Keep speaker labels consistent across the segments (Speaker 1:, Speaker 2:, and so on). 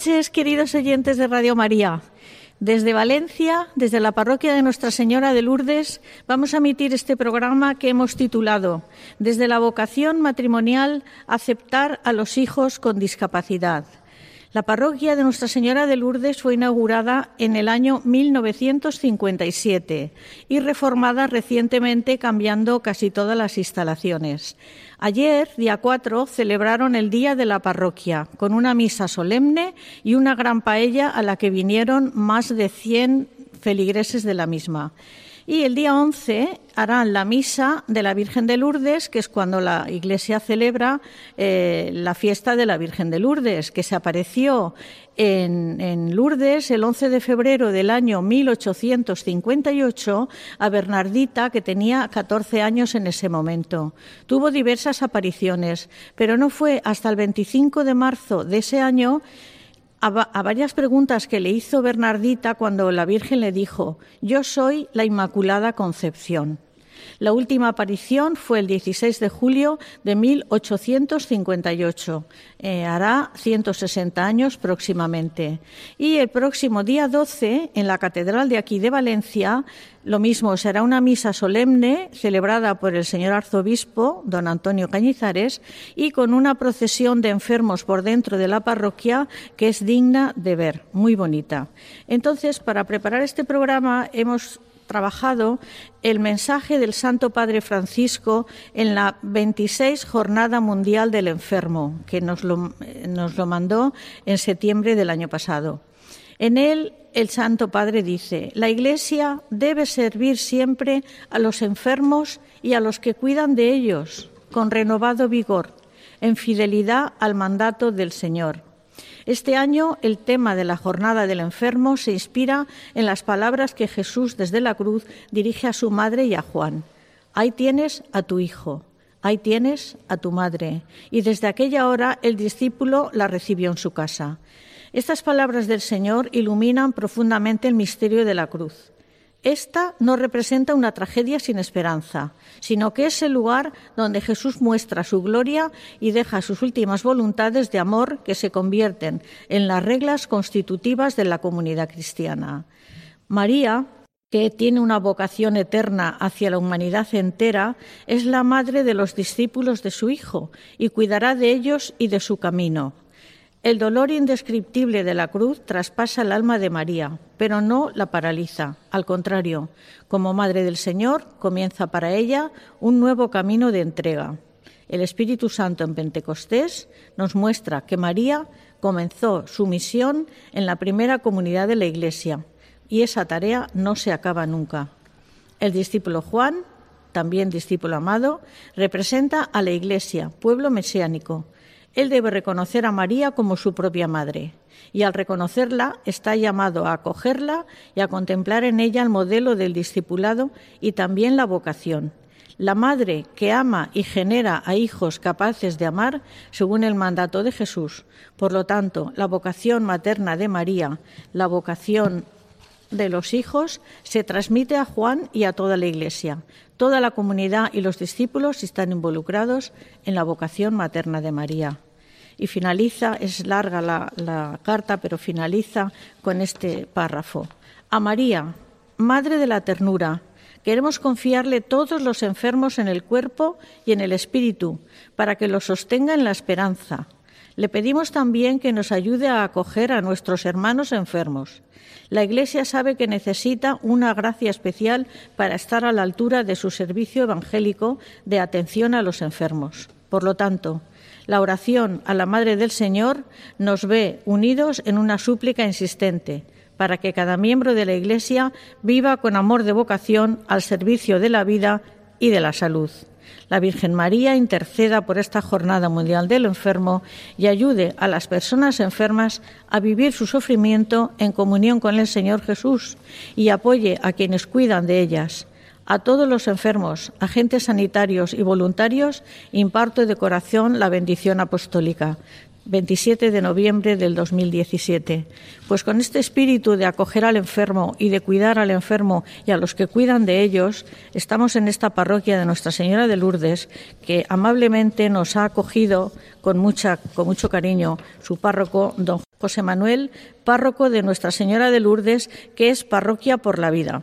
Speaker 1: noches, queridos oyentes de Radio María. Desde Valencia, desde la parroquia de Nuestra Señora de Lourdes, vamos a emitir este programa que hemos titulado Desde la vocación matrimonial, aceptar a los hijos con discapacidad. La parroquia de Nuestra Señora de Lourdes fue inaugurada en el año 1957 y reformada recientemente cambiando casi todas las instalaciones. Ayer, día 4, celebraron el Día de la Parroquia con una misa solemne y una gran paella a la que vinieron más de 100 feligreses de la misma. Y el día 11 harán la misa de la Virgen de Lourdes, que es cuando la Iglesia celebra eh, la fiesta de la Virgen de Lourdes, que se apareció en, en, Lourdes el 11 de febrero del año 1858 a Bernardita, que tenía 14 años en ese momento. Tuvo diversas apariciones, pero no fue hasta el 25 de marzo de ese año a, varias preguntas que le hizo Bernardita cuando la Virgen le dijo, yo soy la Inmaculada Concepción. La última aparición fue el 16 de julio de 1858. Eh, hará 160 años próximamente. Y el próximo día 12, en la Catedral de aquí de Valencia, lo mismo, será una misa solemne celebrada por el señor arzobispo, don Antonio Cañizares, y con una procesión de enfermos por dentro de la parroquia que es digna de ver, muy bonita. Entonces, para preparar este programa hemos trabajado el mensaje del Santo Padre Francisco en la 26 Jornada Mundial del Enfermo, que nos lo, nos lo mandó en septiembre del año pasado. En él el Santo Padre dice, la Iglesia debe servir siempre a los enfermos y a los que cuidan de ellos, con renovado vigor, en fidelidad al mandato del Señor este año el tema de la jornada del enfermo se inspira en las palabras que Jesús desde la cruz dirige a su madre y a Juan. Ahí tienes a tu hijo, ahí tienes a tu madre. Y desde aquella hora el discípulo la recibió en su casa. Estas palabras del Señor iluminan profundamente el misterio de la cruz. Esta no representa una tragedia sin esperanza, sino que es el lugar donde Jesús muestra su gloria y deja sus últimas voluntades de amor que se convierten en las reglas constitutivas de la comunidad cristiana. María, que tiene una vocación eterna hacia la humanidad entera, es la madre de los discípulos de su Hijo y cuidará de ellos y de su camino. El dolor indescriptible de la cruz traspasa el alma de María, pero no la paraliza. Al contrario, como Madre del Señor, comienza para ella un nuevo camino de entrega. El Espíritu Santo en Pentecostés nos muestra que María comenzó su misión en la primera comunidad de la Iglesia y esa tarea no se acaba nunca. El discípulo Juan, también discípulo amado, representa a la Iglesia, pueblo mesiánico, él debe reconocer a María como su propia madre y al reconocerla está llamado a acogerla y a contemplar en ella el modelo del discipulado y también la vocación. La madre que ama y genera a hijos capaces de amar según el mandato de Jesús. Por lo tanto, la vocación materna de María, la vocación de los hijos, se transmite a Juan y a toda la Iglesia. Toda la comunidad y los discípulos están involucrados en la vocación materna de María. Y finaliza, es larga la, carta, pero finaliza con este párrafo. A María, Madre de la Ternura, queremos confiarle todos los enfermos en el cuerpo y en el espíritu, para que los sostenga en la esperanza. Le pedimos también que nos ayude a acoger a nuestros hermanos enfermos. La Iglesia sabe que necesita una gracia especial para estar a la altura de su servicio evangélico de atención a los enfermos. Por lo tanto, la oración a la Madre del Señor nos ve unidos en una súplica insistente para que cada miembro de la Iglesia viva con amor de vocación al servicio de la vida y de la salud. La Virgen María interceda por esta Jornada Mundial del Enfermo y ayude a las personas enfermas a vivir su sufrimiento en comunión con el Señor Jesús y apoye a quienes cuidan de ellas. A todos los enfermos, agentes sanitarios y voluntarios, imparto de corazón la bendición apostólica. 27 de noviembre del 2017. Pues con este espíritu de acoger al enfermo y de cuidar al enfermo y a los que cuidan de ellos, estamos en esta parroquia de Nuestra Señora de Lourdes, que amablemente nos ha acogido con, mucha, con mucho cariño su párroco, don José Manuel, párroco de Nuestra Señora de Lourdes, que es parroquia por la vida.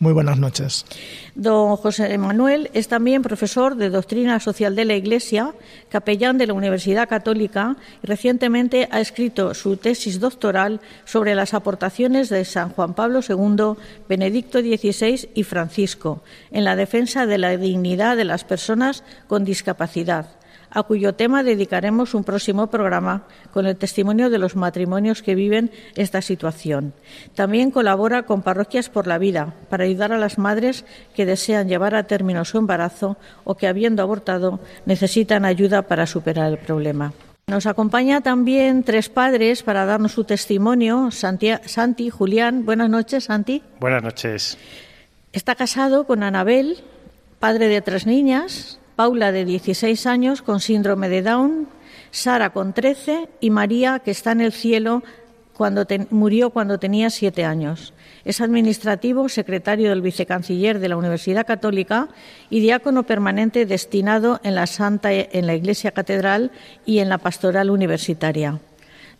Speaker 2: Muy buenas noches.
Speaker 1: Don José Manuel es también profesor de Doctrina Social de la Iglesia, capellán de la Universidad Católica y recientemente ha escrito su tesis doctoral sobre las aportaciones de San Juan Pablo II, Benedicto XVI y Francisco en la defensa de la dignidad de las personas con discapacidad a cuyo tema dedicaremos un próximo programa con el testimonio de los matrimonios que viven esta situación. También colabora con Parroquias por la Vida para ayudar a las madres que desean llevar a término su embarazo o que, habiendo abortado, necesitan ayuda para superar el problema. Nos acompaña también tres padres para darnos su testimonio. Santi, Santi Julián, buenas noches, Santi.
Speaker 3: Buenas noches.
Speaker 1: Está casado con Anabel, padre de tres niñas, Paula de 16 años con síndrome de Down, Sara con 13 y María que está en el cielo cuando murió cuando tenía siete años. Es administrativo, secretario del vicecanciller de la Universidad Católica y diácono permanente destinado en la Santa en la Iglesia Catedral y en la Pastoral Universitaria.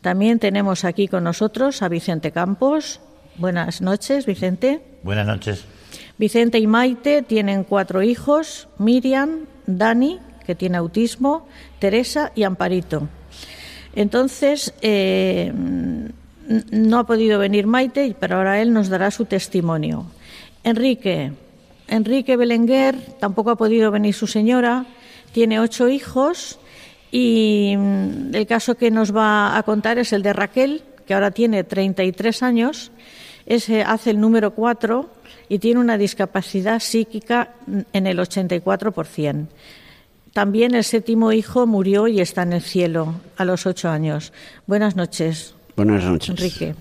Speaker 1: También tenemos aquí con nosotros a Vicente Campos. Buenas noches, Vicente.
Speaker 4: Buenas noches.
Speaker 1: Vicente y Maite tienen cuatro hijos, Miriam, Dani, que tiene autismo, Teresa y Amparito. Entonces, eh, no ha podido venir Maite, pero ahora él nos dará su testimonio. Enrique, Enrique Belenguer, tampoco ha podido venir su señora, tiene ocho hijos y mm, el caso que nos va a contar es el de Raquel, que ahora tiene 33 años, ese hace el número cuatro y tiene una discapacidad psíquica en el 84%. También el séptimo hijo murió y está en el cielo a los ocho años. Buenas noches.
Speaker 4: Buenas noches.
Speaker 1: Enrique.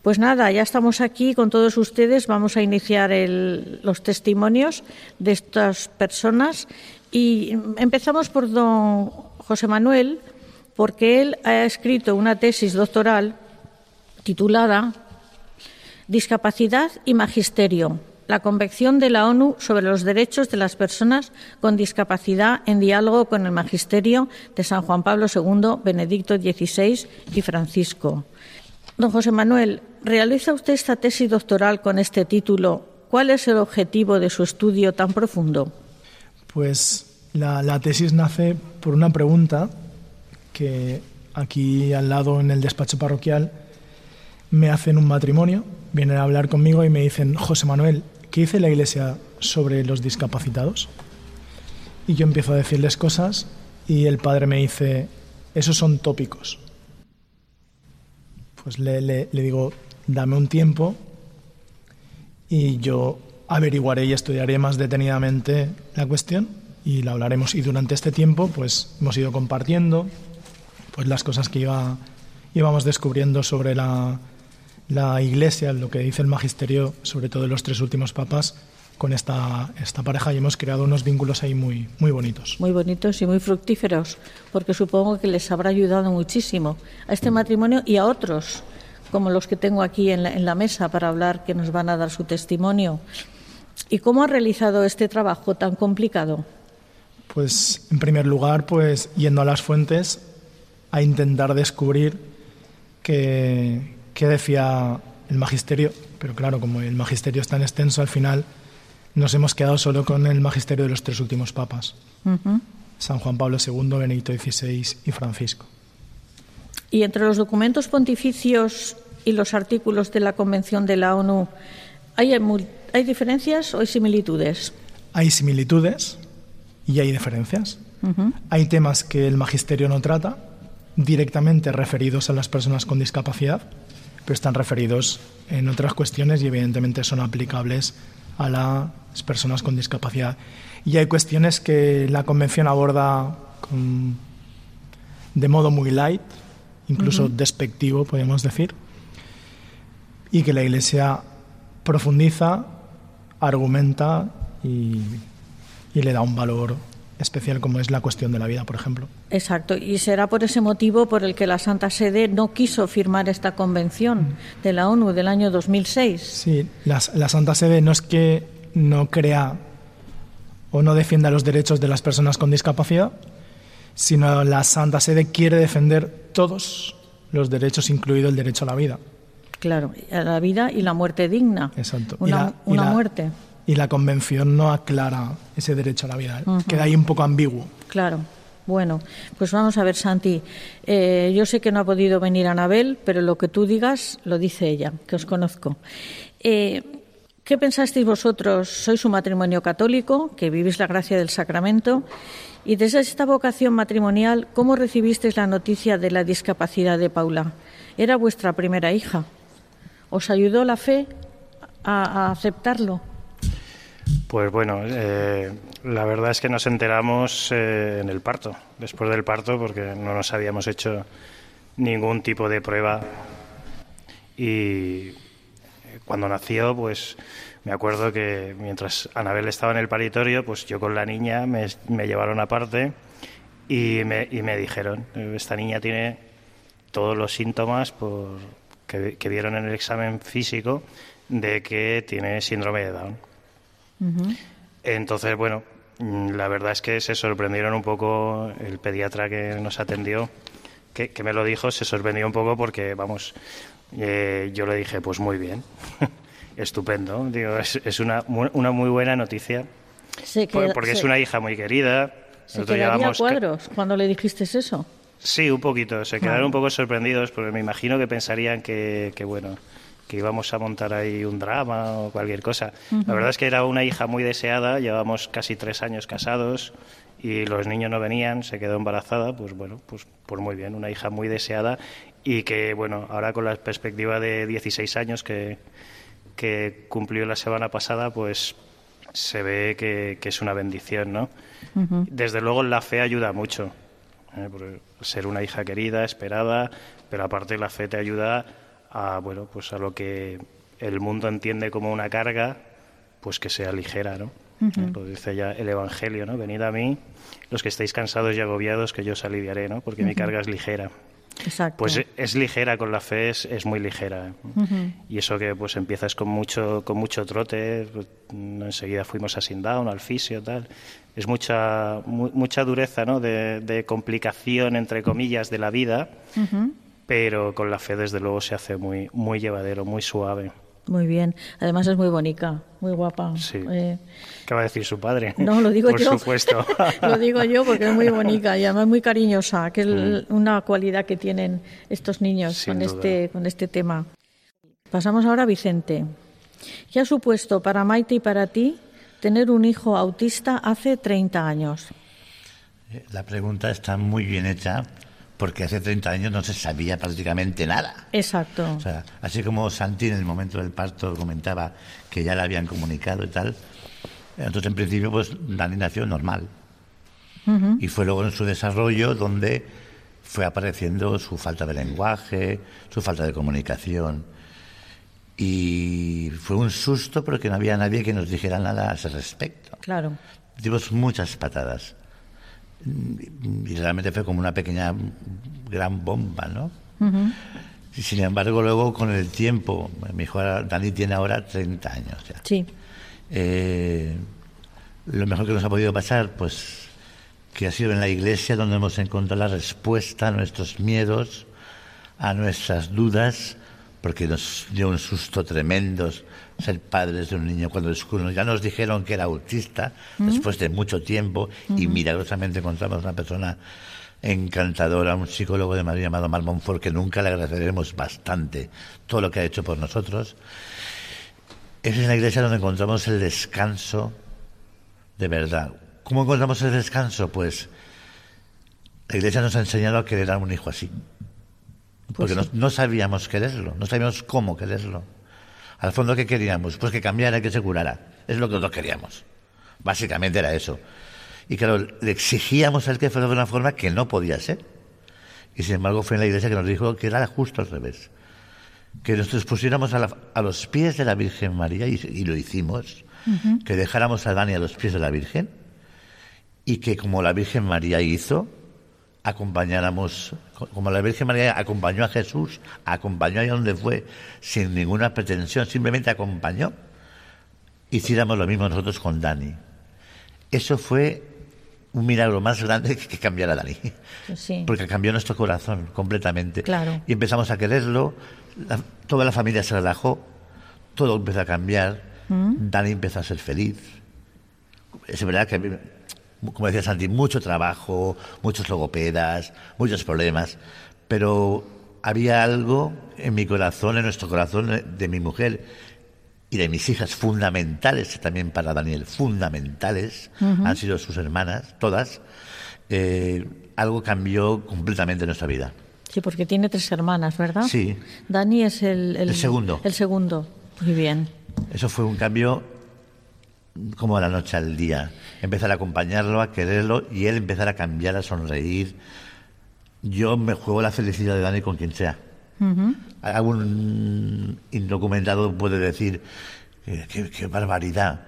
Speaker 1: Pues nada, ya estamos aquí con todos ustedes. Vamos a iniciar los testimonios de estas personas y empezamos por don José Manuel, porque él ha escrito una tesis doctoral titulada Discapacidad y Magisterio. La Convención de la ONU sobre los Derechos de las Personas con Discapacidad en diálogo con el Magisterio de San Juan Pablo II, Benedicto XVI y Francisco. Don José Manuel, ¿realiza usted esta tesis doctoral con este título? ¿Cuál es el objetivo de su estudio tan profundo?
Speaker 2: Pues la, tesis nace por una pregunta que aquí al lado en el despacho parroquial me hacen un matrimonio vienen a hablar conmigo y me dicen, José Manuel, ¿qué dice la Iglesia sobre los discapacitados? Y yo empiezo a decirles cosas y el padre me dice, esos son tópicos. Pues le, digo, dame un tiempo y yo averiguaré y estudiaré más detenidamente la cuestión y la hablaremos. Y durante este tiempo, pues hemos ido compartiendo pues las cosas que iba, íbamos descubriendo sobre la, la Iglesia, lo que dice el magisterio, sobre todo de los tres últimos papas, con esta, esta pareja y hemos creado unos vínculos ahí muy, muy bonitos.
Speaker 1: Muy bonitos y muy fructíferos, porque supongo que les habrá ayudado muchísimo a este matrimonio y a otros, como los que tengo aquí en la, en la mesa para hablar, que nos van a dar su testimonio. ¿Y cómo ha realizado este trabajo tan complicado?
Speaker 2: Pues, en primer lugar, pues yendo a las fuentes a intentar descubrir que, qué decía el magisterio, pero claro, como el magisterio es tan extenso, al final nos hemos quedado solo con el magisterio de los tres últimos papas. San Juan Pablo II, Benedicto XVI y Francisco.
Speaker 1: Y entre los documentos pontificios y los artículos de la Convención de la ONU, ¿hay, hay diferencias o hay similitudes?
Speaker 2: Hay similitudes y hay diferencias. Hay temas que el magisterio no trata directamente referidos a las personas con discapacidad, pero están referidos en otras cuestiones y evidentemente son aplicables a las personas con discapacidad. Y hay cuestiones que la Convención aborda de modo muy light, incluso despectivo, podemos decir, y que la Iglesia profundiza, argumenta y, y le da un valor especial como es la cuestión de la vida, por ejemplo.
Speaker 1: Exacto, y será por ese motivo por el que la Santa Sede no quiso firmar esta convención de la ONU del año 2006.
Speaker 2: Sí, la, la Santa Sede no es que no crea o no defienda los derechos de las personas con discapacidad, sino la Santa Sede quiere defender todos los derechos, incluido el derecho a la vida.
Speaker 1: Claro, a la vida y la muerte digna.
Speaker 2: Exacto.
Speaker 1: Una, una muerte
Speaker 2: y la convención no aclara ese derecho a la vida. ¿eh? Queda ahí un poco ambiguo.
Speaker 1: Claro. Bueno, pues vamos a ver, Santi. Eh, yo sé que no ha podido venir Anabel, pero lo que tú digas lo dice ella, que os conozco. Eh, ¿Qué pensasteis vosotros? Sois un matrimonio católico, que vivís la gracia del sacramento, y desde esta vocación matrimonial, ¿cómo recibisteis la noticia de la discapacidad de Paula? Era vuestra primera hija. ¿Os ayudó la fe a aceptarlo?
Speaker 3: Pues bueno, eh, la verdad es que nos enteramos eh, en el parto, después del parto, porque no nos habíamos hecho ningún tipo de prueba. Y cuando nació, pues me acuerdo que mientras Anabel estaba en el paritorio, pues yo con la niña me, llevaron aparte y me, y me dijeron, esta niña tiene todos los síntomas por, que vieron en el examen físico de que tiene síndrome de Down. Entonces, bueno, mm, la verdad es que se sorprendieron un poco el pediatra que nos atendió, que, me lo dijo, se sorprendió un poco porque, vamos, eh, yo le dije, pues muy bien, estupendo, digo, es, una, una muy buena noticia, porque es una hija muy querida.
Speaker 1: ¿Se quedaría cuadros cuando le dijiste eso?
Speaker 3: Sí, un poquito, se quedaron un poco sorprendidos porque me imagino que pensarían que, que bueno, que íbamos a montar ahí un drama o cualquier cosa. La verdad es que era una hija muy deseada, llevamos casi tres años casados y los niños no venían, se quedó embarazada, pues bueno, pues, pues muy bien, una hija muy deseada y que bueno, ahora con la perspectiva de 16 años que, que cumplió la semana pasada, pues se ve que, es una bendición, ¿no? Desde luego la fe ayuda mucho, ¿eh? ser una hija querida, esperada, pero aparte la fe te ayuda a bueno pues a lo que el mundo entiende como una carga pues que sea ligera no lo dice ya el evangelio no venid a mí los que estáis cansados y agobiados que yo os aliviaré no porque mi carga es ligera.
Speaker 1: Exacto.
Speaker 3: Pues es ligera con la fe, es, es muy ligera. Y eso que pues empiezas con mucho, con mucho trote, pues, enseguida fuimos a Sindown, al fisio, tal. Es mucha, mucha dureza, ¿no? De, de, complicación, entre comillas, de la vida, pero con la fe desde luego se hace muy, muy llevadero, muy suave.
Speaker 1: Muy bien. Además es muy bonita, muy guapa.
Speaker 3: Sí. Eh, ¿Qué va a decir su padre?
Speaker 1: No, lo digo
Speaker 3: yo. Por supuesto.
Speaker 1: lo digo yo porque es muy bonita y además muy cariñosa, que es mm. una cualidad que tienen estos niños con este, con este tema. Pasamos ahora a Vicente. ¿Qué ha supuesto para Maite y para ti tener un hijo autista hace 30 años?
Speaker 4: La pregunta está muy bien hecha porque hace 30 años no se sabía prácticamente nada.
Speaker 1: Exacto.
Speaker 4: O sea, así como Santi en el momento del parto comentaba que ya le habían comunicado y tal, entonces en principio pues Dani nació normal. Y fue luego en su desarrollo donde fue apareciendo su falta de lenguaje, su falta de comunicación. Y fue un susto porque no había nadie que nos dijera nada a ese respecto.
Speaker 1: Claro.
Speaker 4: Dimos muchas patadas y realmente fue como una pequeña gran bomba, ¿no? Sin embargo, luego con el tiempo, mi hijo Dani tiene ahora 30 años ya.
Speaker 1: Sí.
Speaker 4: Eh, lo mejor que nos ha podido pasar, pues que ha sido en la iglesia donde hemos encontrado la respuesta a nuestros miedos, a nuestras dudas, porque nos dio un susto tremendo ser padres de un niño cuando ya nos dijeron que era autista después de mucho tiempo y milagrosamente encontramos una persona encantadora, un psicólogo de Madrid llamado Mar Monfort que nunca le agradeceremos bastante todo lo que ha hecho por nosotros. Es en la iglesia donde encontramos el descanso de verdad. ¿Cómo encontramos el descanso? Pues la iglesia nos ha enseñado a querer a un hijo así. Porque pues no, sabíamos quererlo, no sabíamos cómo quererlo. Al fondo, ¿qué queríamos? Pues que cambiara, que se curara. Es lo que nosotros queríamos. Básicamente era eso. Y claro, le exigíamos a él que fuera de una forma que no podía ser. Y sin embargo fue en la iglesia que nos dijo que era justo al revés. Que nos pusiéramos a, los pies de la Virgen María, y, lo hicimos, que dejáramos a Dani a los pies de la Virgen, y que como la Virgen María hizo, acompañáramos, como la Virgen María acompañó a Jesús, acompañó allá donde fue, sin ninguna pretensión, simplemente acompañó, hiciéramos lo mismo nosotros con Dani. Eso fue un milagro más grande que cambiar a Dani. Porque cambió nuestro corazón completamente.
Speaker 1: Claro.
Speaker 4: Y empezamos a quererlo, toda la familia se relajó, todo empezó a cambiar, ¿Mm? Dani empezó a ser feliz. Es verdad que como decía Santi, mucho trabajo, muchos logopedas, muchos problemas, pero había algo en mi corazón, en nuestro corazón de mi mujer y de mis hijas fundamentales también para Daniel, fundamentales, han sido sus hermanas, todas, eh, algo cambió completamente nuestra vida.
Speaker 1: Sí, porque tiene tres hermanas, ¿verdad?
Speaker 4: Sí.
Speaker 1: Dani es el,
Speaker 4: el segundo.
Speaker 1: El segundo, muy bien.
Speaker 4: Eso fue un cambio como de la noche al día. Empezar a acompañarlo, a quererlo y él empezar a cambiar, a sonreír. Yo me juego la felicidad de Dani con quien sea. Algún indocumentado puede decir, qué, barbaridad.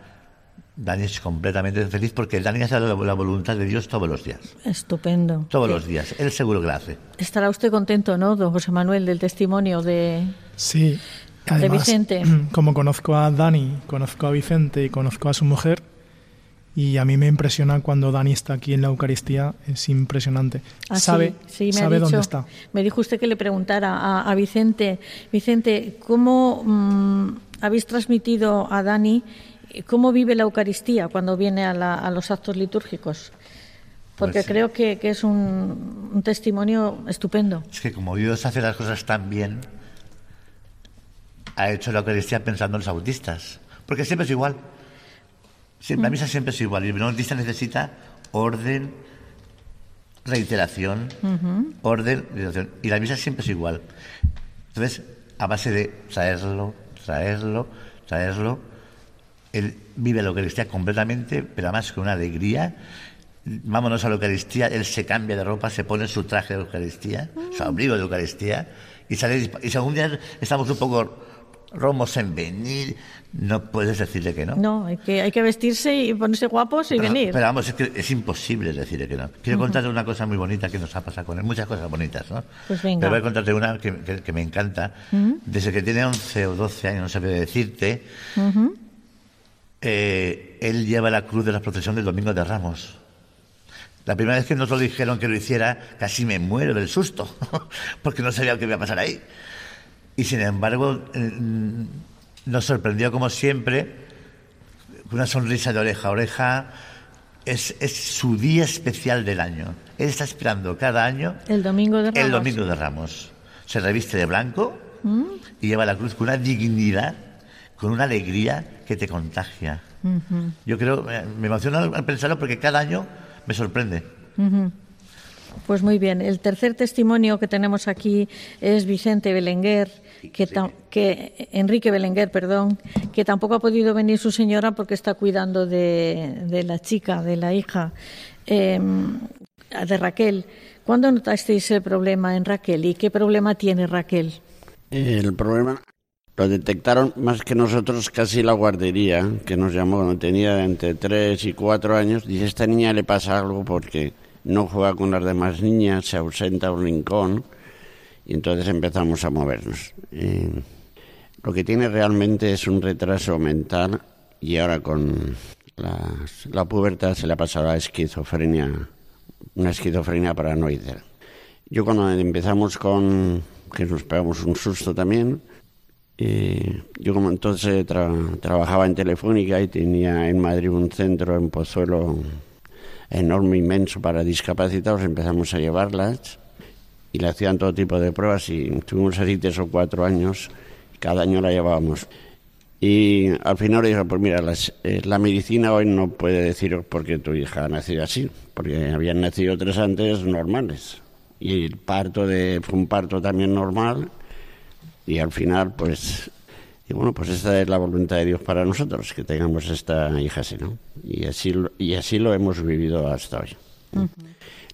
Speaker 4: Dani es completamente feliz porque Dani hace la, voluntad de Dios todos los días.
Speaker 1: Estupendo.
Speaker 4: Todos los días. Él seguro que lo hace.
Speaker 1: Estará usted contento, ¿no, don José Manuel, del testimonio de...
Speaker 2: Sí, de Vicente. Como conozco a Dani, conozco a Vicente y conozco a su mujer, y a mí me impresiona cuando Dani está aquí en la Eucaristía, es impresionante.
Speaker 1: Ah,
Speaker 2: sabe
Speaker 1: sí,
Speaker 2: sabe dónde está.
Speaker 1: Me dijo usted que le preguntara a, Vicente, Vicente, ¿cómo mm, habéis transmitido a Dani cómo vive la Eucaristía cuando viene a, los actos litúrgicos? Porque pues creo que, es un, un, testimonio estupendo.
Speaker 4: Es que como Dios hace las cosas tan bien, ha hecho la Eucaristía pensando en los autistas. Porque siempre es igual. Siempre, La misa siempre es igual. Y el autista necesita orden, reiteración, orden, reiteración. Y la misa siempre es igual. Entonces, a base de traerlo, traerlo, traerlo, él vive la Eucaristía completamente, pero además con una alegría. Vámonos a la Eucaristía, él se cambia de ropa, se pone su traje de Eucaristía, su abrigo de Eucaristía, y sale. Y si algún día estamos un poco romos en venir, no puedes decirle que no.
Speaker 1: No, hay que, hay que vestirse y ponerse guapos y venir.
Speaker 4: Pero vamos, es que es imposible decirle que no. Quiero contarte una cosa muy bonita que nos ha pasado con él, muchas cosas bonitas, ¿no?
Speaker 1: Pues venga.
Speaker 4: Pero voy a contarte una que, me encanta. Desde que tiene 11 o 12 años, no sabía decirte, eh, él lleva la cruz de la procesión del Domingo de Ramos. La primera vez que nos lo dijeron que lo hiciera, casi me muero del susto, porque no sabía lo que iba a pasar ahí. Y sin embargo, eh, nos sorprendió como siempre, una sonrisa de oreja a oreja. Es, su día especial del año. Él está esperando cada año
Speaker 1: el domingo de Ramos.
Speaker 4: El domingo de Ramos. Se reviste de blanco ¿Mm? y lleva la cruz con una dignidad, con una alegría que te contagia. Yo creo, me emociona al pensarlo porque cada año me sorprende.
Speaker 1: Pues muy bien. El tercer testimonio que tenemos aquí es Vicente Belenguer, que, Enrique Belenguer, perdón, que tampoco ha podido venir su señora porque está cuidando de, la chica, de la hija em, de Raquel. ¿Cuándo notasteis el problema en Raquel y qué problema tiene Raquel?
Speaker 5: El problema lo detectaron más que nosotros casi la guardería, que nos llamó cuando tenía entre 3 y 4 años. Dice, esta niña le pasa algo porque no juega con las demás niñas, se ausenta a un rincón y entonces empezamos a movernos. lo que tiene realmente es un retraso mental y ahora con la, pubertad se le ha pasado a esquizofrenia, una esquizofrenia paranoide. Yo cuando empezamos con, que nos pegamos un susto también, Eh, yo como entonces trabajaba en Telefónica y tenía en Madrid un centro en Pozuelo enorme, inmenso para discapacitados, empezamos a llevarlas y le hacían todo tipo de pruebas y tuvimos así tres o cuatro años, cada año la llevábamos. Y al final dije, pues mira, eh, la medicina hoy no puede decir por qué tu hija ha nacido así, porque habían nacido tres antes normales. Y el parto de, fue un parto también normal y al final pues bueno, pues esta es la voluntad de Dios para nosotros, que tengamos esta hija así, ¿no? Y así, y así lo hemos vivido hasta hoy.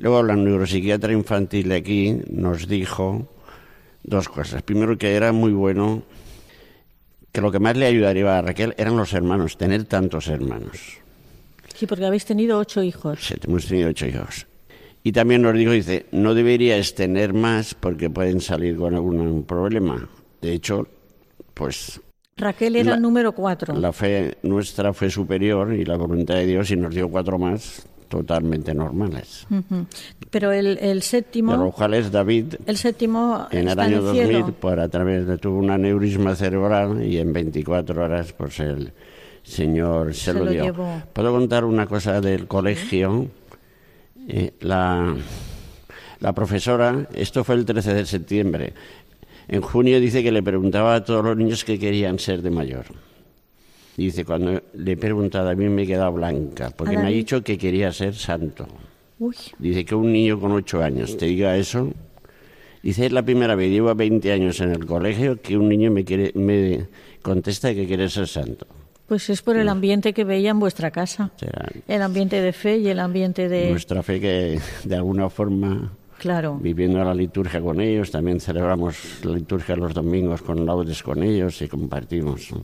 Speaker 5: Luego la neuropsiquiatra infantil de aquí nos dijo dos cosas. Primero que era muy bueno, que lo que más le ayudaría a Raquel eran los hermanos, tener tantos hermanos.
Speaker 1: Sí, porque habéis tenido ocho hijos.
Speaker 5: Sí, hemos tenido ocho hijos. Y también nos dijo, dice, no deberías tener más porque pueden salir con algún problema. De hecho, pues
Speaker 1: Raquel era el número cuatro.
Speaker 5: La fe nuestra fue superior y la voluntad de Dios y nos dio cuatro más totalmente normales.
Speaker 1: Pero el, el séptimo...
Speaker 5: De los cuales David...
Speaker 1: El séptimo
Speaker 5: En el año 2000, por a través de tuvo un aneurisma cerebral y en 24 horas pues el Señor se, lo, dio. Puedo contar una cosa del colegio. Eh, la, la profesora, esto fue el 13 de septiembre, en junio dice que le preguntaba a todos los niños qué querían ser de mayor. Dice, cuando le he preguntado a mí me he quedado blanca, porque me ha dicho que quería ser santo. Dice que un niño con ocho años te diga eso. Dice, es la primera vez, llevo 20 años en el colegio, que un niño me, quiere, me contesta que quiere ser santo.
Speaker 1: Pues es por el ambiente que veía en vuestra casa. el ambiente de fe y el ambiente de...
Speaker 5: Nuestra fe que de alguna forma
Speaker 1: Claro.
Speaker 5: Viviendo la liturgia con ellos, también celebramos la liturgia los domingos con laudes con ellos y compartimos.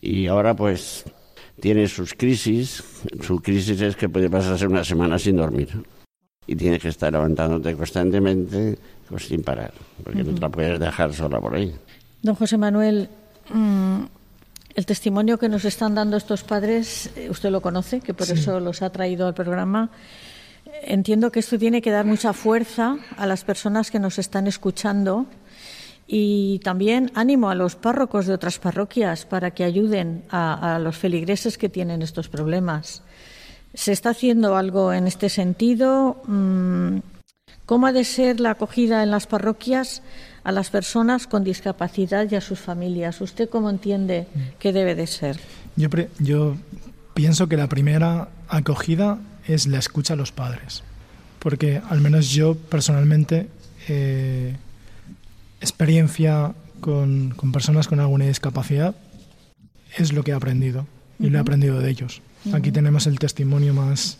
Speaker 5: Y ahora pues tiene sus crisis. Su crisis es que puede pasarse una semana sin dormir. Y tienes que estar levantándote constantemente pues, sin parar, porque no te la puedes dejar sola por ahí.
Speaker 1: Don José Manuel, mm, el testimonio que nos están dando estos padres, eh, usted lo conoce, que por eso los ha traído al programa. Entiendo que esto tiene que dar mucha fuerza a las personas que nos están escuchando y también ánimo a los párrocos de otras parroquias para que ayuden a, los feligreses que tienen estos problemas. ¿Se está haciendo algo en este sentido? Mm, ¿Cómo ha de ser la acogida en las parroquias a las personas con discapacidad y a sus familias? ¿Usted cómo entiende que debe de ser?
Speaker 2: Yo, yo pienso que la primera acogida es la escucha a los padres. Porque al menos yo personalmente, eh, experiencia con, personas con alguna discapacidad, es lo que he aprendido y lo he aprendido de ellos. Aquí tenemos el testimonio más,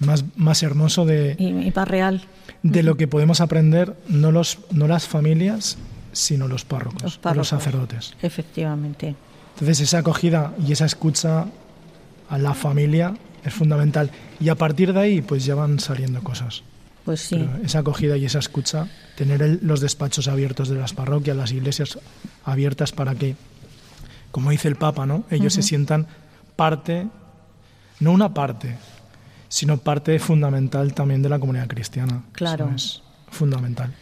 Speaker 2: más, más hermoso de,
Speaker 1: y, real.
Speaker 2: de lo que podemos aprender, no, los, no las familias, sino los párrocos, los, párrocos, los sacerdotes.
Speaker 1: Efectivamente.
Speaker 2: Entonces esa acogida y esa escucha a la familia es fundamental. Y a partir de ahí, pues ya van saliendo cosas.
Speaker 1: Pues sí.
Speaker 2: esa acogida y esa escucha, tener los despachos abiertos de las parroquias, las iglesias abiertas para que, como dice el Papa, ¿no? ellos se sientan parte, no una parte, sino parte fundamental también de la comunidad cristiana.
Speaker 1: Claro.
Speaker 2: es fundamental.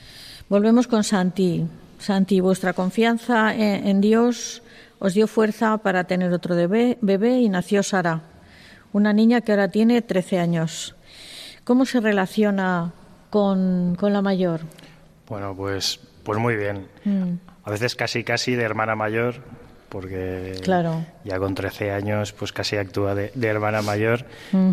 Speaker 1: Volvemos con Santi. Santi, vuestra confianza en, Dios os dio fuerza para tener otro bebé y nació Sara una niña que ahora tiene 13 años. ¿Cómo se relaciona con, la mayor?
Speaker 3: Bueno, pues, pues muy bien. Mm. A veces casi casi de hermana mayor, porque
Speaker 1: claro.
Speaker 3: ya con 13 años pues casi actúa de, hermana mayor,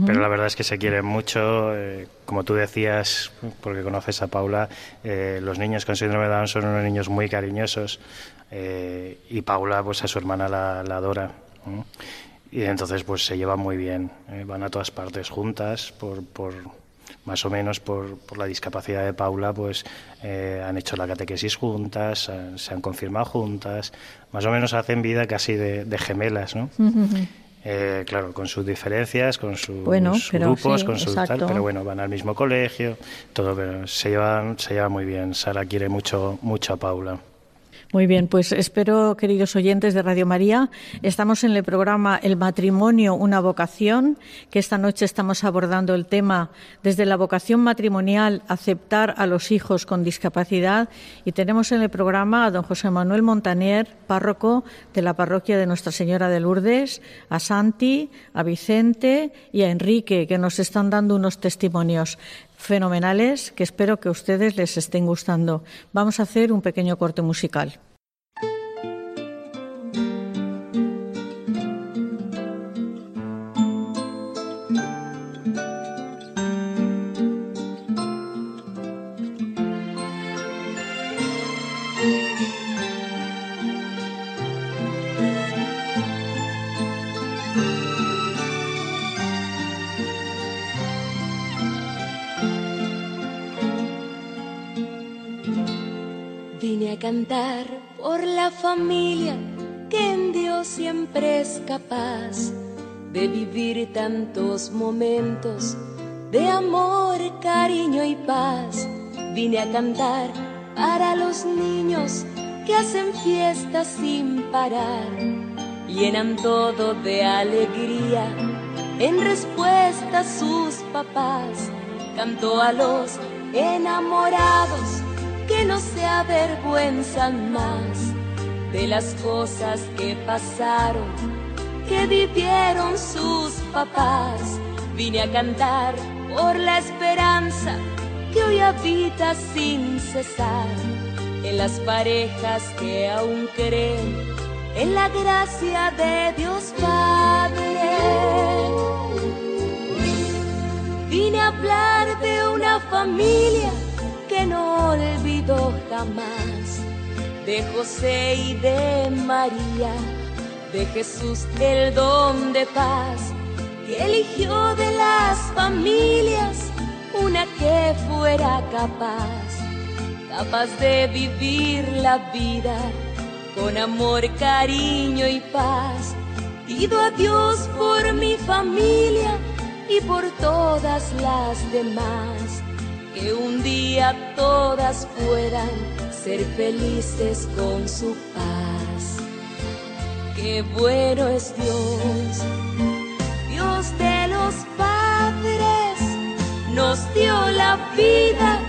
Speaker 3: pero la verdad es que se quieren mucho. Eh, como tú decías, porque conoces a Paula, eh, los niños con síndrome de Down son unos niños muy cariñosos eh, y Paula pues a su hermana la, adora y entonces pues se llevan muy bien, van a todas partes juntas por, por más o menos por, por, la discapacidad de Paula, pues eh, han hecho la catequesis juntas, se han confirmado juntas, más o menos hacen vida casi de, gemelas, ¿no? Eh, claro, con sus diferencias, con sus grupos, con sus tal, pero bueno, van al mismo colegio, todo, pero se llevan, se lleva muy bien. Sara quiere mucho, mucho a Paula.
Speaker 1: Muy bien, pues espero, queridos oyentes de Radio María, estamos en el programa El matrimonio, una vocación, que esta noche estamos abordando el tema desde la vocación matrimonial, aceptar a los hijos con discapacidad, y tenemos en el programa a don José Manuel Montaner, párroco de la parroquia de Nuestra Señora de Lourdes, a Santi, a Vicente y a Enrique, que nos están dando unos testimonios fenomenales que espero que a ustedes les estén gustando. Vamos a hacer un pequeño corte musical.
Speaker 6: Capaz de vivir tantos momentos de amor, cariño y paz. Vine a cantar para los niños que hacen fiestas sin parar, llenan todo de alegría. En respuesta a sus papás, canto a los enamorados que no se avergüenzan más de las cosas que pasaron, que vivieron sus papás. Vine a cantar por la esperanza que hoy habita sin cesar en las parejas que aún creen en la gracia de Dios Padre. Vine a hablar de una familia que no olvido jamás de José y de María, de Jesús el don de paz, que eligió de las familias una que fuera capaz, capaz de vivir la vida con amor, cariño y paz. Pido a Dios por mi familia y por todas las demás que un día todas puedan ser felices con su paz. Qué bueno es Dios, Dios de los padres, nos dio la vida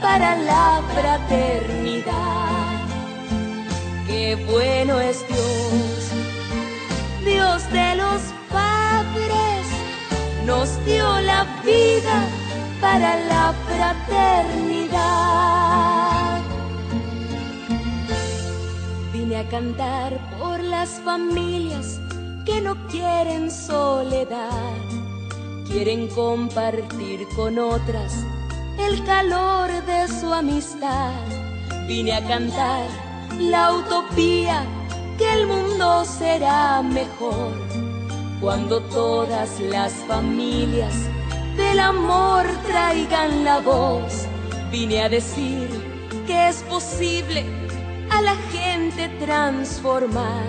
Speaker 6: para la fraternidad. Qué bueno es Dios, Dios de los padres, nos dio la vida para la fraternidad. Vine a cantar por las familias que no quieren soledad, quieren compartir con otras el calor de su amistad. Vine a cantar la utopía que el mundo será mejor cuando todas las familias del amor traigan la voz. Vine a decir que es posible a la gente transformar,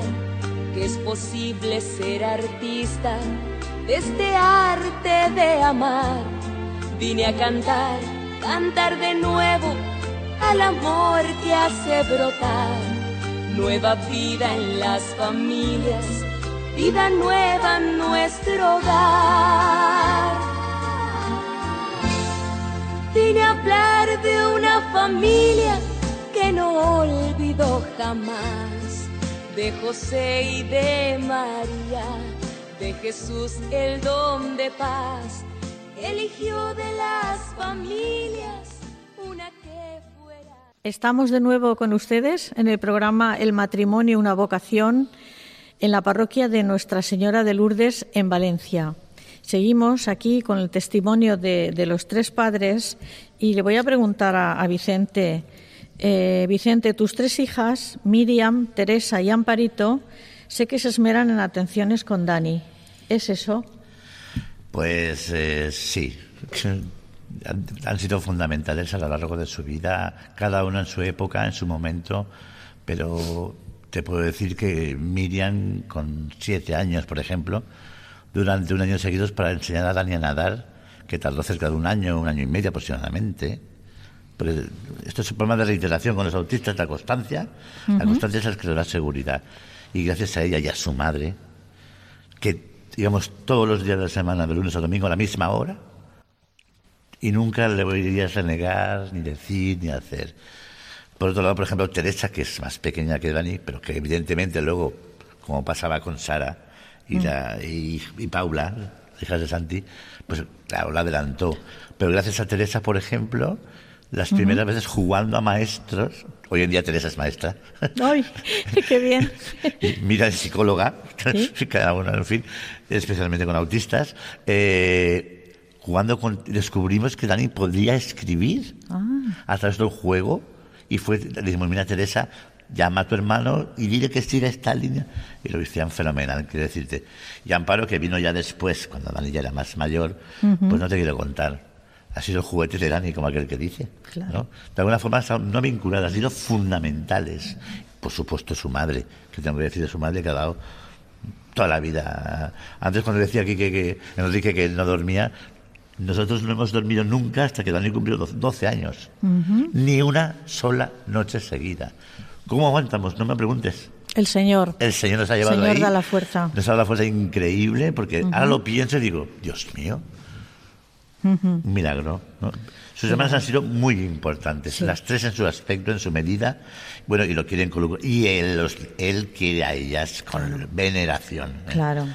Speaker 6: que es posible ser artista de este arte de amar. Vine a cantar, cantar de nuevo al amor que hace brotar nueva vida en las familias, vida nueva en nuestro hogar. Jamás, de José y de María, de Jesús el don de paz, eligió de las familias una que fuera.
Speaker 1: Estamos de nuevo con ustedes en el programa El matrimonio, una vocación, en la parroquia de Nuestra Señora de Lourdes en Valencia. Seguimos aquí con el testimonio de, los tres padres y le voy a preguntar a, Vicente, eh, Vicente, tus tres hijas, Miriam, Teresa y Amparito, sé que se esmeran en atenciones con Dani. ¿Es eso?
Speaker 4: Pues eh, sí. Han, sido fundamentales a lo largo de su vida, cada uno en su época, en su momento, pero te puedo decir que Miriam, con siete años, por ejemplo, durante un año seguidos para enseñar a Dani a nadar, que tardó cerca de un año, un año y medio aproximadamente. Esto es un problema de reiteración con los autistas, la constancia. La constancia es el que le da seguridad. Y gracias a ella y a su madre, que digamos todos los días de la semana, de lunes a domingo, a la misma hora, y nunca le voy a negar, ni decir, ni hacer. Por otro lado, por ejemplo, Teresa, que es más pequeña que Dani, pero que evidentemente luego, como pasaba con Sara y, mm. la, y, Paula, hijas de Santi, pues claro, la adelantó. Pero gracias a Teresa, por ejemplo, las primeras veces jugando a maestros, hoy en día Teresa es maestra.
Speaker 1: ¡Ay, qué bien!
Speaker 4: Mira, es psicóloga, cada una, en fin, especialmente con autistas. Eh, jugando con, descubrimos que Dani podía escribir ah. a través del juego y fue, le dijimos, mira Teresa, llama a tu hermano y dile que siga esta línea. Y lo hicieron fenomenal, quiero decirte. Y Amparo, que vino ya después, cuando Dani ya era más mayor, pues no te quiero contar. Ha sido el juguete de Dani, como aquel que dice. ¿no? De alguna forma, no vinculadas, han sido fundamentales. Por supuesto, su madre, que tengo que decir de su madre, que ha dado toda la vida. Antes, cuando decía aquí que, que Enrique que no dormía, nosotros no hemos dormido nunca hasta que Dani cumplió 12 años. Ni una sola noche seguida. ¿Cómo aguantamos? No me preguntes.
Speaker 1: El Señor.
Speaker 4: El Señor nos ha llevado
Speaker 1: El
Speaker 4: Señor
Speaker 1: da la fuerza.
Speaker 4: Nos ha dado la fuerza increíble porque ahora lo pienso y digo, Dios mío, un milagro. Sus hermanas han sido muy importantes, las tres en su aspecto, en su medida, bueno, y lo quieren con y él, él quiere a ellas con veneración.
Speaker 1: ¿eh? Claro,